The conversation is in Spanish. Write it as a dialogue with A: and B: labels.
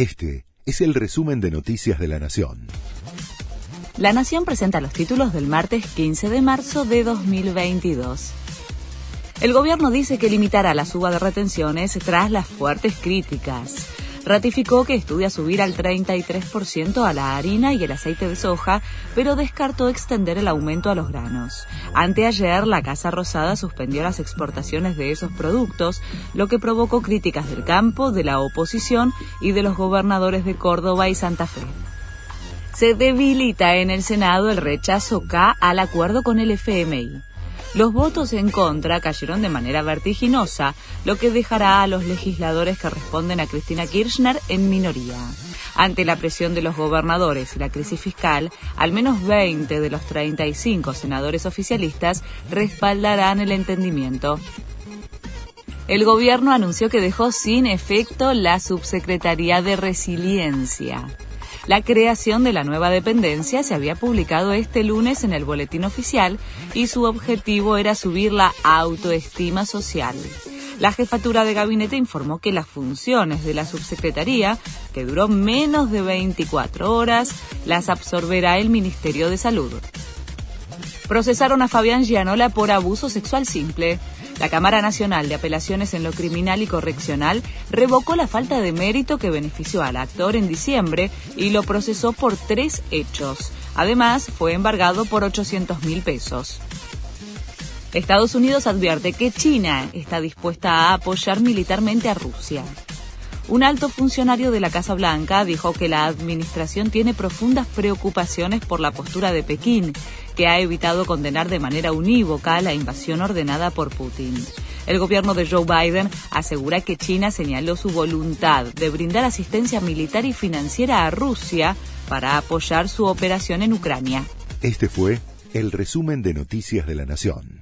A: Este es el resumen de Noticias de la Nación.
B: La Nación presenta los títulos del martes 15 de marzo de 2022. El gobierno dice que limitará la suba de retenciones tras las fuertes críticas ratificó que estudia subir al 33% a la harina y el aceite de soja, pero descartó extender el aumento a los granos. Anteayer, la Casa Rosada suspendió las exportaciones de esos productos, lo que provocó críticas del campo, de la oposición y de los gobernadores de Córdoba y Santa Fe se debilita en el Senado el rechazo K al acuerdo con el FMI. Los votos en contra cayeron de manera vertiginosa, lo que dejará a los legisladores que responden a Cristina Kirchner en minoría. Ante la presión de los gobernadores y la crisis fiscal, al menos 20 de los 35 senadores oficialistas respaldarán el entendimiento. El gobierno anunció que dejó sin efecto la subsecretaría de resiliencia. La creación de la nueva dependencia se había publicado este lunes en el boletín oficial y su objetivo era subir la autoestima social. La jefatura de gabinete informó que las funciones de la subsecretaría, que duró menos de 24 horas, las absorberá el Ministerio de Salud. Procesaron a Fabián Gianola por abuso sexual simple. La Cámara Nacional de Apelaciones en lo Criminal y Correccional revocó la falta de mérito que benefició al actor en diciembre y lo procesó por tres hechos. Además, fue embargado por 800 mil pesos. Estados Unidos advierte que China está dispuesta a apoyar militarmente a Rusia. Un alto funcionario de la Casa Blanca dijo que la administración tiene profundas preocupaciones por la postura de Pekín, que ha evitado condenar de manera unívoca la invasión ordenada por Putin. El gobierno de Joe Biden asegura que China señaló su voluntad de brindar asistencia militar y financiera a Rusia para apoyar su operación en Ucrania.
A: Este fue el resumen de Noticias de la Nación.